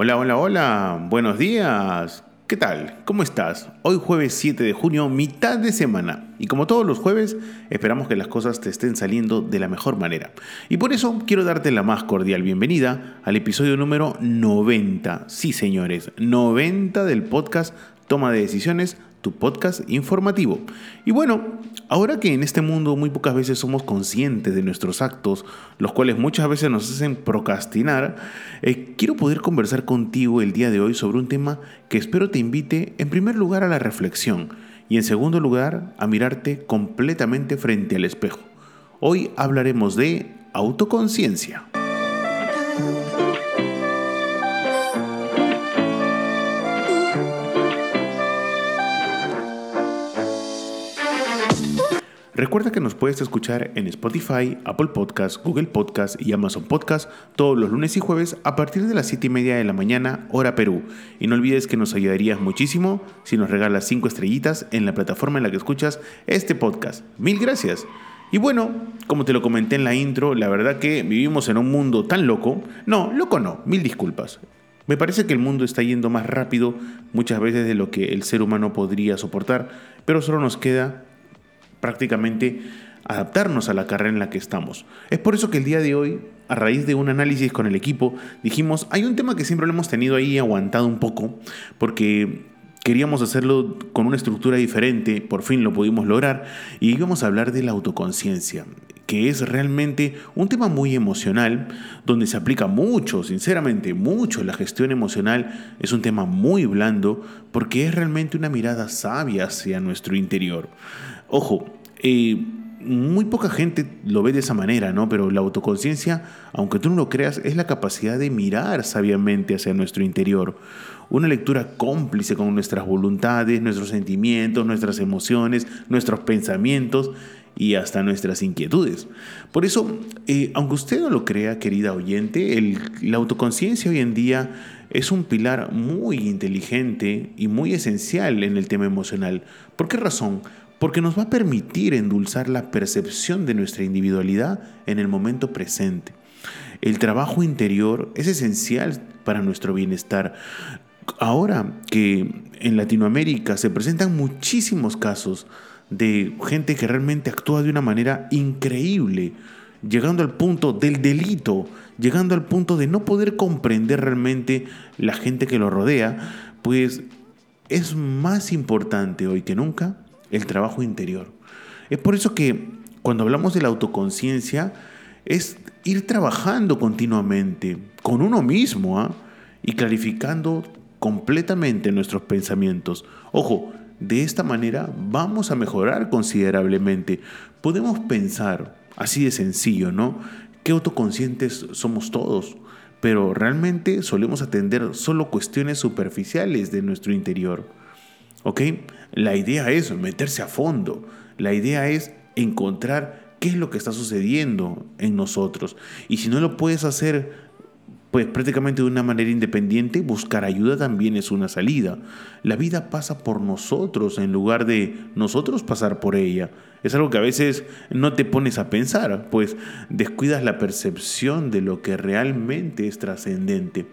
Hola, hola, hola, buenos días. ¿Qué tal? ¿Cómo estás? Hoy jueves 7 de junio, mitad de semana. Y como todos los jueves, esperamos que las cosas te estén saliendo de la mejor manera. Y por eso quiero darte la más cordial bienvenida al episodio número 90. Sí, señores, 90 del podcast Toma de Decisiones tu podcast informativo. Y bueno, ahora que en este mundo muy pocas veces somos conscientes de nuestros actos, los cuales muchas veces nos hacen procrastinar, eh, quiero poder conversar contigo el día de hoy sobre un tema que espero te invite en primer lugar a la reflexión y en segundo lugar a mirarte completamente frente al espejo. Hoy hablaremos de autoconciencia. Recuerda que nos puedes escuchar en Spotify, Apple Podcasts, Google Podcasts y Amazon Podcasts todos los lunes y jueves a partir de las 7 y media de la mañana, hora Perú. Y no olvides que nos ayudarías muchísimo si nos regalas 5 estrellitas en la plataforma en la que escuchas este podcast. Mil gracias. Y bueno, como te lo comenté en la intro, la verdad que vivimos en un mundo tan loco. No, loco no, mil disculpas. Me parece que el mundo está yendo más rápido muchas veces de lo que el ser humano podría soportar, pero solo nos queda prácticamente adaptarnos a la carrera en la que estamos. Es por eso que el día de hoy, a raíz de un análisis con el equipo, dijimos, hay un tema que siempre lo hemos tenido ahí aguantado un poco, porque queríamos hacerlo con una estructura diferente, por fin lo pudimos lograr, y íbamos a hablar de la autoconciencia que es realmente un tema muy emocional, donde se aplica mucho, sinceramente, mucho la gestión emocional. Es un tema muy blando porque es realmente una mirada sabia hacia nuestro interior. Ojo, eh, muy poca gente lo ve de esa manera, ¿no? Pero la autoconciencia, aunque tú no lo creas, es la capacidad de mirar sabiamente hacia nuestro interior. Una lectura cómplice con nuestras voluntades, nuestros sentimientos, nuestras emociones, nuestros pensamientos y hasta nuestras inquietudes. Por eso, eh, aunque usted no lo crea, querida oyente, la autoconciencia hoy en día es un pilar muy inteligente y muy esencial en el tema emocional. ¿Por qué razón? Porque nos va a permitir endulzar la percepción de nuestra individualidad en el momento presente. El trabajo interior es esencial para nuestro bienestar. Ahora que en Latinoamérica se presentan muchísimos casos de gente que realmente actúa de una manera increíble, llegando al punto del delito, llegando al punto de no poder comprender realmente la gente que lo rodea, pues es más importante hoy que nunca el trabajo interior. Es por eso que cuando hablamos de la autoconciencia, es ir trabajando continuamente con uno mismo ¿ah? y clarificando completamente nuestros pensamientos. Ojo, de esta manera vamos a mejorar considerablemente. Podemos pensar, así de sencillo, ¿no? Qué autoconscientes somos todos, pero realmente solemos atender solo cuestiones superficiales de nuestro interior. ¿Ok? La idea es meterse a fondo. La idea es encontrar qué es lo que está sucediendo en nosotros. Y si no lo puedes hacer pues prácticamente de una manera independiente, buscar ayuda también es una salida. La vida pasa por nosotros en lugar de nosotros pasar por ella. Es algo que a veces no te pones a pensar, pues descuidas la percepción de lo que realmente es trascendente.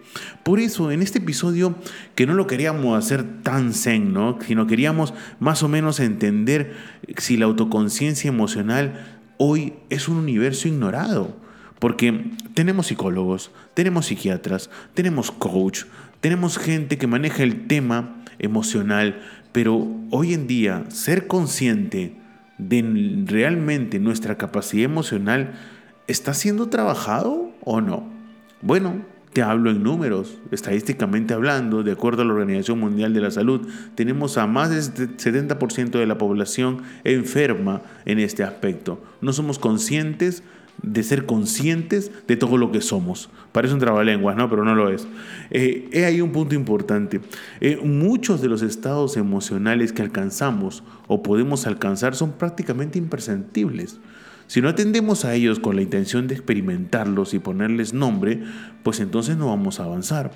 Por eso, en este episodio, que no lo queríamos hacer tan zen, ¿no? sino queríamos más o menos entender si la autoconciencia emocional hoy es un universo ignorado. Porque tenemos psicólogos, tenemos psiquiatras, tenemos coach, tenemos gente que maneja el tema emocional, pero hoy en día ser consciente de realmente nuestra capacidad emocional está siendo trabajado o no. Bueno, te hablo en números, estadísticamente hablando, de acuerdo a la Organización Mundial de la Salud, tenemos a más del 70% de la población enferma en este aspecto. No somos conscientes de ser conscientes de todo lo que somos. Parece un trabalenguas, ¿no? Pero no lo es. Eh, hay ahí un punto importante. Eh, muchos de los estados emocionales que alcanzamos o podemos alcanzar son prácticamente imperceptibles. Si no atendemos a ellos con la intención de experimentarlos y ponerles nombre, pues entonces no vamos a avanzar.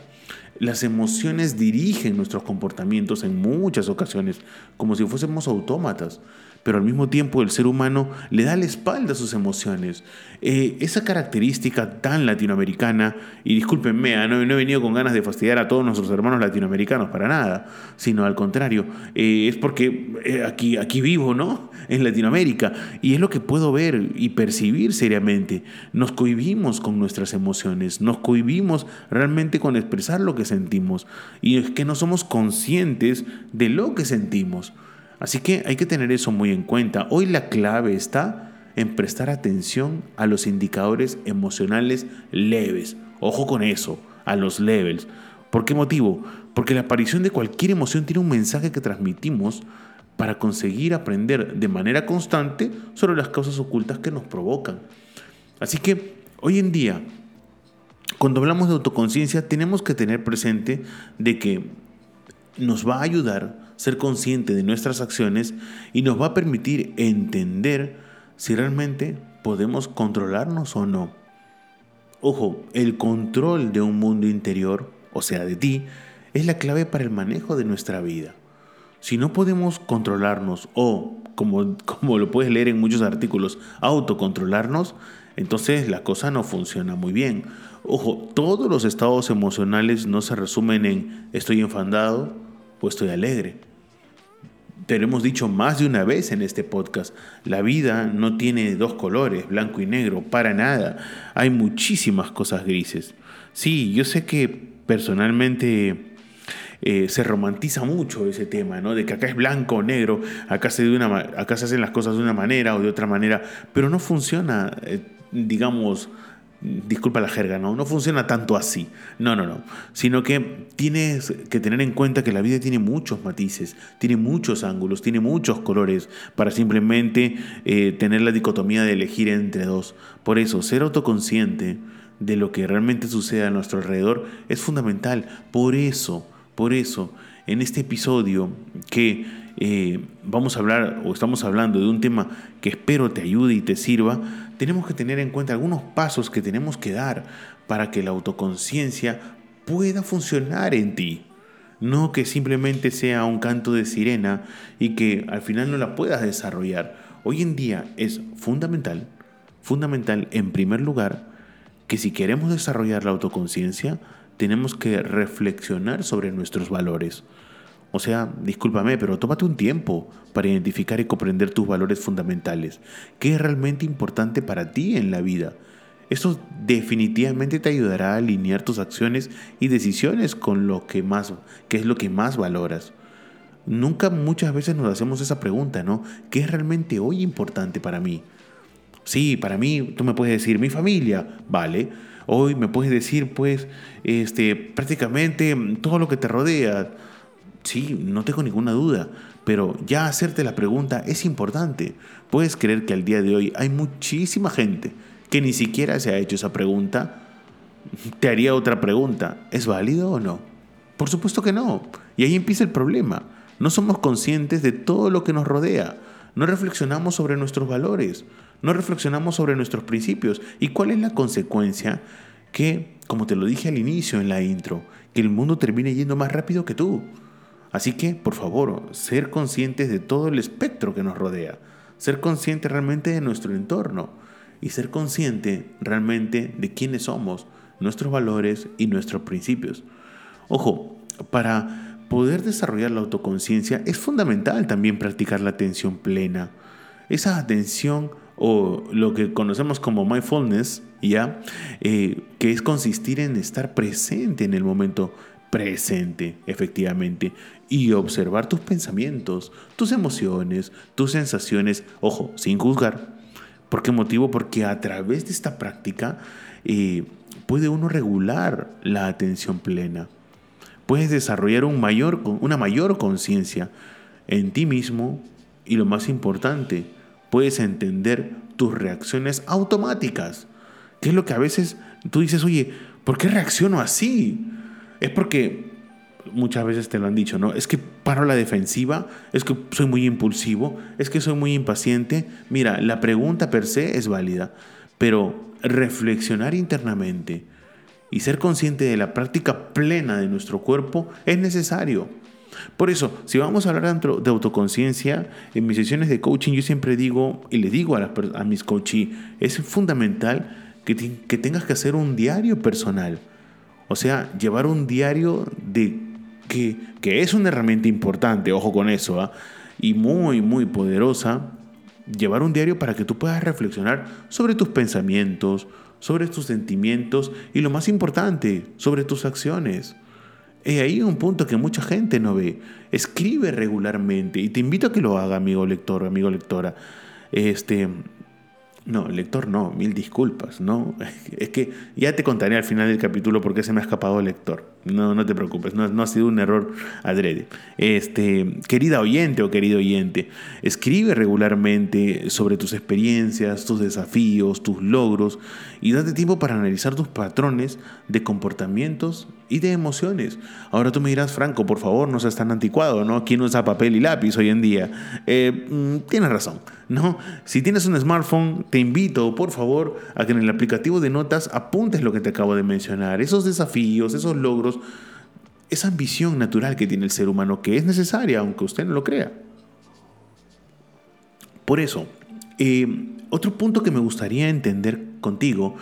Las emociones dirigen nuestros comportamientos en muchas ocasiones, como si fuésemos autómatas pero al mismo tiempo el ser humano le da la espalda a sus emociones. Eh, esa característica tan latinoamericana, y discúlpenme, ah, no, he venido con ganas de fastidiar a todos nuestros hermanos latinoamericanos para nada, sino al contrario, eh, es porque eh, aquí, aquí vivo, ¿no? En Latinoamérica, y es lo que puedo ver y percibir seriamente. Nos cohibimos con nuestras emociones, nos cohibimos realmente con expresar lo que sentimos, y es que no somos conscientes de lo que sentimos. Así que hay que tener eso muy en cuenta. Hoy la clave está en prestar atención a los indicadores emocionales leves. Ojo con eso, a los levels. ¿Por qué motivo? Porque la aparición de cualquier emoción tiene un mensaje que transmitimos para conseguir aprender de manera constante sobre las causas ocultas que nos provocan. Así que hoy en día, cuando hablamos de autoconciencia, tenemos que tener presente de que nos va a ayudar ser consciente de nuestras acciones y nos va a permitir entender si realmente podemos controlarnos o no. Ojo, el control de un mundo interior, o sea, de ti, es la clave para el manejo de nuestra vida. Si no podemos controlarnos o, como, como lo puedes leer en muchos artículos, autocontrolarnos, entonces la cosa no funciona muy bien. Ojo, todos los estados emocionales no se resumen en estoy enfadado o estoy alegre. Te lo hemos dicho más de una vez en este podcast. La vida no tiene dos colores, blanco y negro, para nada. Hay muchísimas cosas grises. Sí, yo sé que personalmente eh, se romantiza mucho ese tema, ¿no? De que acá es blanco o negro, acá se, de una, acá se hacen las cosas de una manera o de otra manera, pero no funciona, eh, digamos, disculpa la jerga, ¿no? No funciona tanto así. No, no, no. Sino que tienes que tener en cuenta que la vida tiene muchos matices, tiene muchos ángulos, tiene muchos colores para simplemente eh, tener la dicotomía de elegir entre dos. Por eso, ser autoconsciente de lo que realmente sucede a nuestro alrededor es fundamental. Por eso, por eso, en este episodio que eh, vamos a hablar o estamos hablando de un tema que espero te ayude y te sirva, tenemos que tener en cuenta algunos pasos que tenemos que dar para que la autoconciencia pueda funcionar en ti. No que simplemente sea un canto de sirena y que al final no la puedas desarrollar. Hoy en día es fundamental, fundamental en primer lugar, que si queremos desarrollar la autoconciencia, tenemos que reflexionar sobre nuestros valores. O sea, discúlpame, pero tómate un tiempo para identificar y comprender tus valores fundamentales. ¿Qué es realmente importante para ti en la vida? Eso definitivamente te ayudará a alinear tus acciones y decisiones con lo que más, qué es lo que más valoras. Nunca muchas veces nos hacemos esa pregunta, ¿no? ¿Qué es realmente hoy importante para mí? Sí, para mí, tú me puedes decir, mi familia, vale. Hoy me puedes decir, pues, este, prácticamente todo lo que te rodea Sí, no tengo ninguna duda, pero ya hacerte la pregunta es importante. Puedes creer que al día de hoy hay muchísima gente que ni siquiera se ha hecho esa pregunta. Te haría otra pregunta, ¿es válido o no? Por supuesto que no. Y ahí empieza el problema. No somos conscientes de todo lo que nos rodea. No reflexionamos sobre nuestros valores. No reflexionamos sobre nuestros principios. ¿Y cuál es la consecuencia? Que, como te lo dije al inicio en la intro, que el mundo termine yendo más rápido que tú. Así que, por favor, ser conscientes de todo el espectro que nos rodea, ser consciente realmente de nuestro entorno y ser consciente realmente de quiénes somos, nuestros valores y nuestros principios. Ojo, para poder desarrollar la autoconciencia es fundamental también practicar la atención plena. Esa atención o lo que conocemos como mindfulness, ¿ya? Eh, que es consistir en estar presente en el momento presente, efectivamente, y observar tus pensamientos, tus emociones, tus sensaciones, ojo, sin juzgar. ¿Por qué motivo? Porque a través de esta práctica eh, puede uno regular la atención plena. Puedes desarrollar una mayor conciencia en ti mismo y lo más importante, puedes entender tus reacciones automáticas. Que es lo que a veces tú dices, oye, ¿por qué reacciono así? Es porque muchas veces te lo han dicho, ¿no? Es que paro la defensiva, es que soy muy impulsivo, es que soy muy impaciente. Mira, la pregunta per se es válida, pero reflexionar internamente y ser consciente de la práctica plena de nuestro cuerpo es necesario. Por eso, si vamos a hablar de autoconciencia, en mis sesiones de coaching yo siempre digo, y le digo a, mis coaches, es fundamental que tengas que hacer un diario personal. O sea, llevar un diario de que, que es una herramienta importante, ojo con eso, ¿ah? y muy, muy poderosa, llevar un diario para que tú puedas reflexionar sobre tus pensamientos, sobre tus sentimientos y lo más importante, sobre tus acciones. He ahí un punto que mucha gente no ve. Escribe regularmente y te invito a que lo haga, amigo lector, amigo lectora. Este, no, lector no, mil disculpas, ¿no? Es que ya te contaré al final del capítulo por qué se me ha escapado el lector. No, no te preocupes, no, no ha sido un error adrede. Este, querida oyente o querido oyente, escribe regularmente sobre tus experiencias, tus desafíos, tus logros y date tiempo para analizar tus patrones de comportamientos y de emociones. Ahora tú me dirás, Franco, por favor, no seas tan anticuado, ¿no? ¿Quién usa papel y lápiz hoy en día? Eh, mm, tienes razón, ¿no? Si tienes un smartphone, te invito, por favor, a que en el aplicativo de notas apuntes lo que te acabo de mencionar, esos desafíos, esos logros, esa ambición natural que tiene el ser humano, que es necesaria, aunque usted no lo crea. Por eso, eh, otro punto que me gustaría entender contigo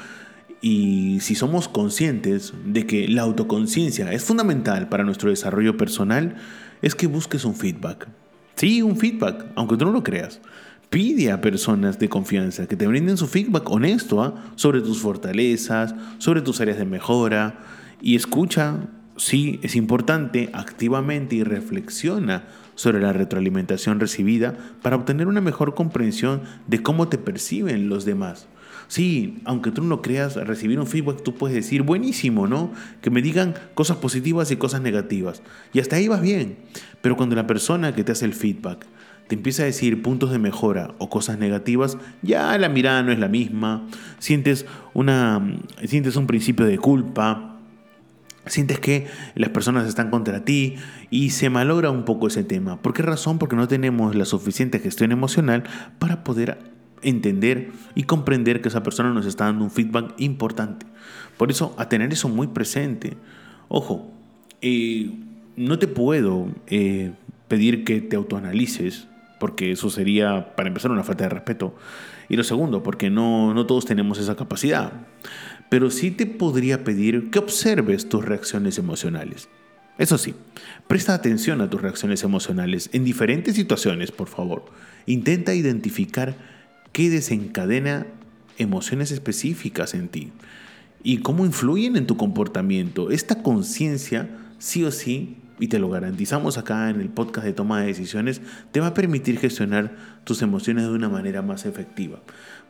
y si somos conscientes de que la autoconciencia es fundamental para nuestro desarrollo personal, es que busques un feedback. Sí, un feedback, aunque tú no lo creas. Pide a personas de confianza que te brinden su feedback honesto ¿ah? sobre tus fortalezas, sobre tus áreas de mejora y escucha, sí, es importante, activamente y reflexiona sobre la retroalimentación recibida para obtener una mejor comprensión de cómo te perciben los demás. Sí, aunque tú no creas, recibir un feedback tú puedes decir, buenísimo, ¿no? Que me digan cosas positivas y cosas negativas. Y hasta ahí vas bien. Pero cuando la persona que te hace el feedback te empieza a decir puntos de mejora o cosas negativas, ya la mirada no es la misma, sientes, una, sientes un principio de culpa, sientes que las personas están contra ti y se malogra un poco ese tema. ¿Por qué razón? Porque no tenemos la suficiente gestión emocional para poder entender y comprender que esa persona nos está dando un feedback importante. Por eso, a tener eso muy presente. Ojo, eh, no te puedo eh, pedir que te autoanalices, porque eso sería, para empezar, una falta de respeto. Y lo segundo, porque no, no todos tenemos esa capacidad. Pero sí te podría pedir que observes tus reacciones emocionales. Eso sí, presta atención a tus reacciones emocionales en diferentes situaciones, por favor. Intenta identificar qué desencadena emociones específicas en ti y cómo influyen en tu comportamiento. Esta conciencia, sí o sí, y te lo garantizamos acá en el podcast de toma de decisiones, te va a permitir gestionar tus emociones de una manera más efectiva.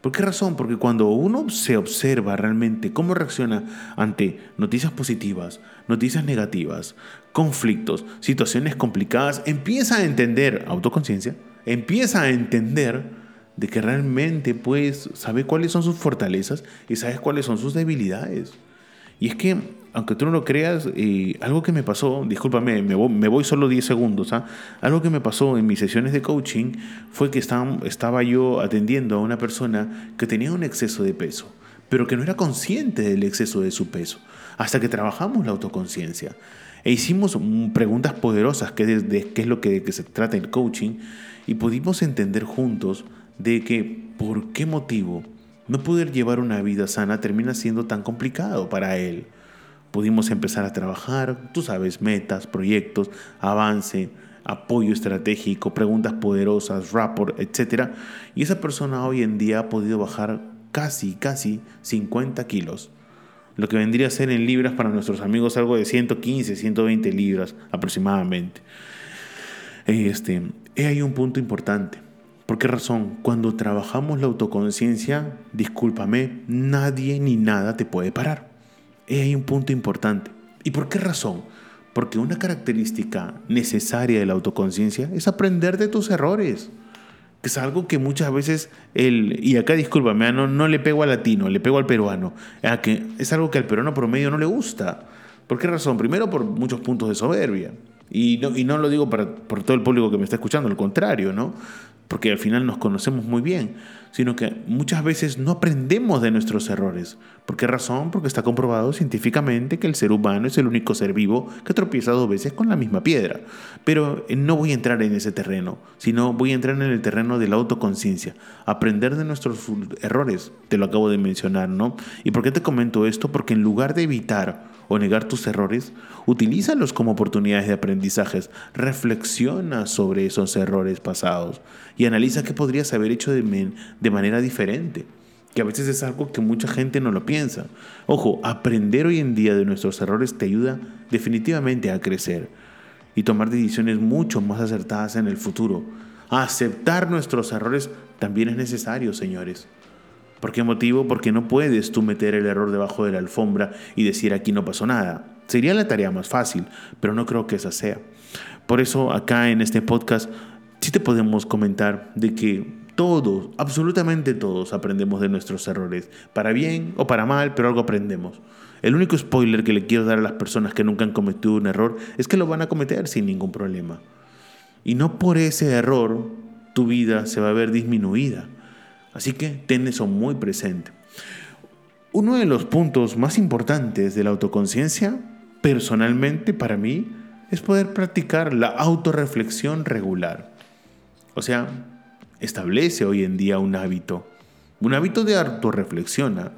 ¿Por qué razón? Porque cuando uno se observa realmente cómo reacciona ante noticias positivas, noticias negativas, conflictos, situaciones complicadas, empieza a entender autoconciencia, empieza a entender de que realmente pues sabe cuáles son sus fortalezas y sabes cuáles son sus debilidades. Y es que, aunque tú no lo creas, eh, algo que me pasó, discúlpame, me voy, solo 10 segundos, ¿ah? algo que me pasó en mis sesiones de coaching fue que estaba, yo atendiendo a una persona que tenía un exceso de peso, pero que no era consciente del exceso de su peso, hasta que trabajamos la autoconciencia. E hicimos preguntas poderosas, que, es lo que, que se trata el coaching, y pudimos entender juntos de que por qué motivo no poder llevar una vida sana termina siendo tan complicado para él. Pudimos empezar a trabajar, tú sabes, metas, proyectos, avance, apoyo estratégico, preguntas poderosas, rapport, etc. Y esa persona hoy en día ha podido bajar casi, casi 50 kilos. Lo que vendría a ser en libras para nuestros amigos algo de 115, 120 libras aproximadamente. Este, hay un punto importante. ¿Por qué razón? Cuando trabajamos la autoconciencia, discúlpame, nadie ni nada te puede parar. Hay un punto importante. ¿Y por qué razón? Porque una característica necesaria de la autoconciencia es aprender de tus errores. que es algo que muchas veces, el, y acá discúlpame, ah, no, no le pego al latino, le pego al peruano, ah, es algo que al peruano promedio no le gusta. ¿Por qué razón? Primero por muchos puntos de soberbia. Y no, lo digo para, por todo el público que me está escuchando, al contrario, ¿no? Porque al final nos conocemos muy bien sino que muchas veces no aprendemos de nuestros errores. ¿Por qué razón? Porque está comprobado científicamente que el ser humano es el único ser vivo que tropieza dos veces con la misma piedra. Pero eh, no voy a entrar en ese terreno, sino voy a entrar en el terreno de la autoconciencia, aprender de nuestros errores, te lo acabo de mencionar, ¿no? ¿Y por qué te comento esto? Porque en lugar de evitar o negar tus errores, utilízalos como oportunidades de aprendizajes, reflexiona sobre esos errores pasados y analiza qué podrías haber hecho de, de manera diferente, que a veces es algo que mucha gente no lo piensa. Ojo, aprender hoy en día de nuestros errores te ayuda definitivamente a crecer y tomar decisiones mucho más acertadas en el futuro. Aceptar nuestros errores también es necesario, señores. ¿Por qué motivo? Porque no puedes tú meter el error debajo de la alfombra y decir aquí no pasó nada. Sería la tarea más fácil, pero no creo que esa sea. Por eso acá en este podcast sí te podemos comentar de que todos, absolutamente todos aprendemos de nuestros errores, para bien o para mal, pero algo aprendemos. El único spoiler que le quiero dar a las personas que nunca han cometido un error es que lo van a cometer sin ningún problema. Y no por ese error tu vida se va a ver disminuida. Así que ten eso muy presente. Uno de los puntos más importantes de la autoconciencia, personalmente para mí, es poder practicar la autorreflexión regular. O sea, establece hoy en día un hábito, un hábito de autorreflexión ¿ah?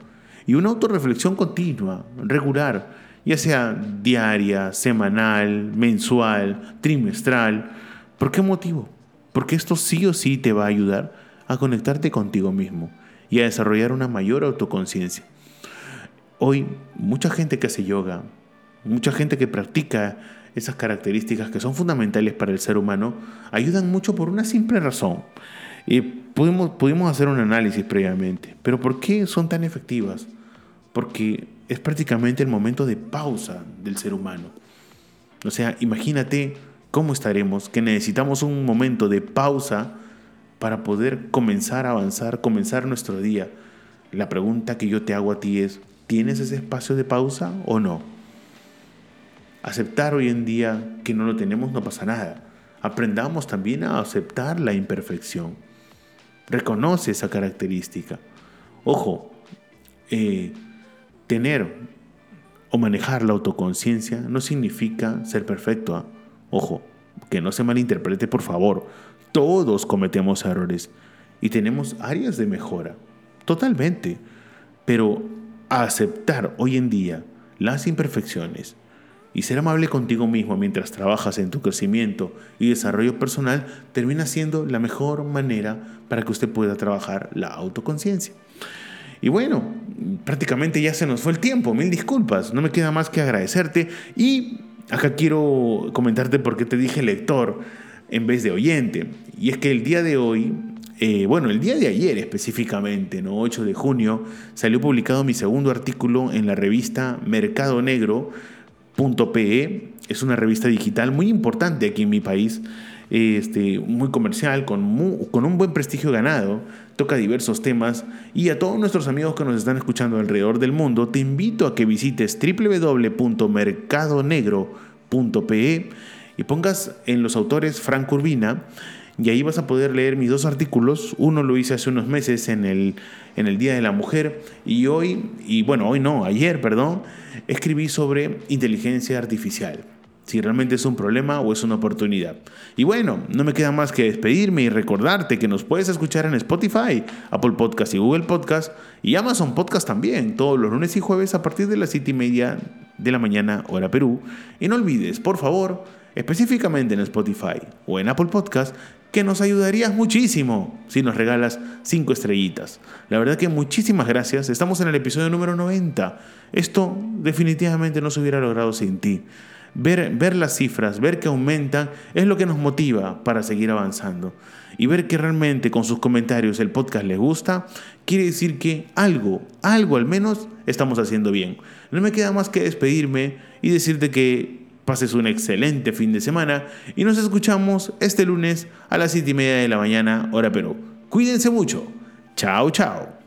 y una autorreflexión continua, regular, ya sea diaria, semanal, mensual, trimestral. ¿Por qué motivo? Porque esto sí o sí te va a ayudar a conectarte contigo mismo y a desarrollar una mayor autoconciencia. Hoy, mucha gente que hace yoga, mucha gente que practica esas características que son fundamentales para el ser humano, ayudan mucho por una simple razón. Y pudimos, pudimos hacer un análisis previamente, pero ¿por qué son tan efectivas? Porque es prácticamente el momento de pausa del ser humano. O sea, imagínate cómo estaremos, que necesitamos un momento de pausa para poder comenzar a avanzar, comenzar nuestro día. La pregunta que yo te hago a ti es, ¿tienes ese espacio de pausa o no? Aceptar hoy en día que no lo tenemos no pasa nada. Aprendamos también a aceptar la imperfección. Reconoce esa característica. Ojo, eh, tener o manejar la autoconciencia no significa ser perfecto. ¿ah? Ojo, que no se malinterprete por favor. Todos cometemos errores y tenemos áreas de mejora, totalmente. Pero aceptar hoy en día las imperfecciones y ser amable contigo mismo mientras trabajas en tu crecimiento y desarrollo personal termina siendo la mejor manera para que usted pueda trabajar la autoconciencia. Y bueno, prácticamente ya se nos fue el tiempo, mil disculpas, no me queda más que agradecerte y acá quiero comentarte por qué te dije lector en vez de oyente. Y es que el día de hoy, eh, bueno, el día de ayer específicamente, ¿no? 8 de junio, salió publicado mi segundo artículo en la revista mercadonegro.pe. Es una revista digital muy importante aquí en mi país, este, muy comercial, con, con un buen prestigio ganado, toca diversos temas y a todos nuestros amigos que nos están escuchando alrededor del mundo, te invito a que visites www.mercadonegro.pe y pongas en los autores Frank Urbina y ahí vas a poder leer mis dos artículos. Uno lo hice hace unos meses en el, en el Día de la Mujer y hoy, y bueno, hoy no, ayer, perdón, escribí sobre inteligencia artificial. Si realmente es un problema o es una oportunidad. Y bueno, no me queda más que despedirme y recordarte que nos puedes escuchar en Spotify, Apple Podcast y Google Podcast y Amazon Podcast también, todos los lunes y jueves a partir de las 7 y media de la mañana, hora Perú. Y no olvides, por favor, específicamente en Spotify o en Apple Podcast, que nos ayudarías muchísimo si nos regalas 5 estrellitas. La verdad que muchísimas gracias. Estamos en el episodio número 90. Esto definitivamente no se hubiera logrado sin ti. Ver, ver las cifras, ver que aumentan, es lo que nos motiva para seguir avanzando. Y ver que realmente con sus comentarios el podcast les gusta, quiere decir que algo, algo al menos estamos haciendo bien. No me queda más que despedirme y decirte que pases un excelente fin de semana y nos escuchamos este lunes a las 7 y media de la mañana, hora Perú. Cuídense mucho. Chao, chao.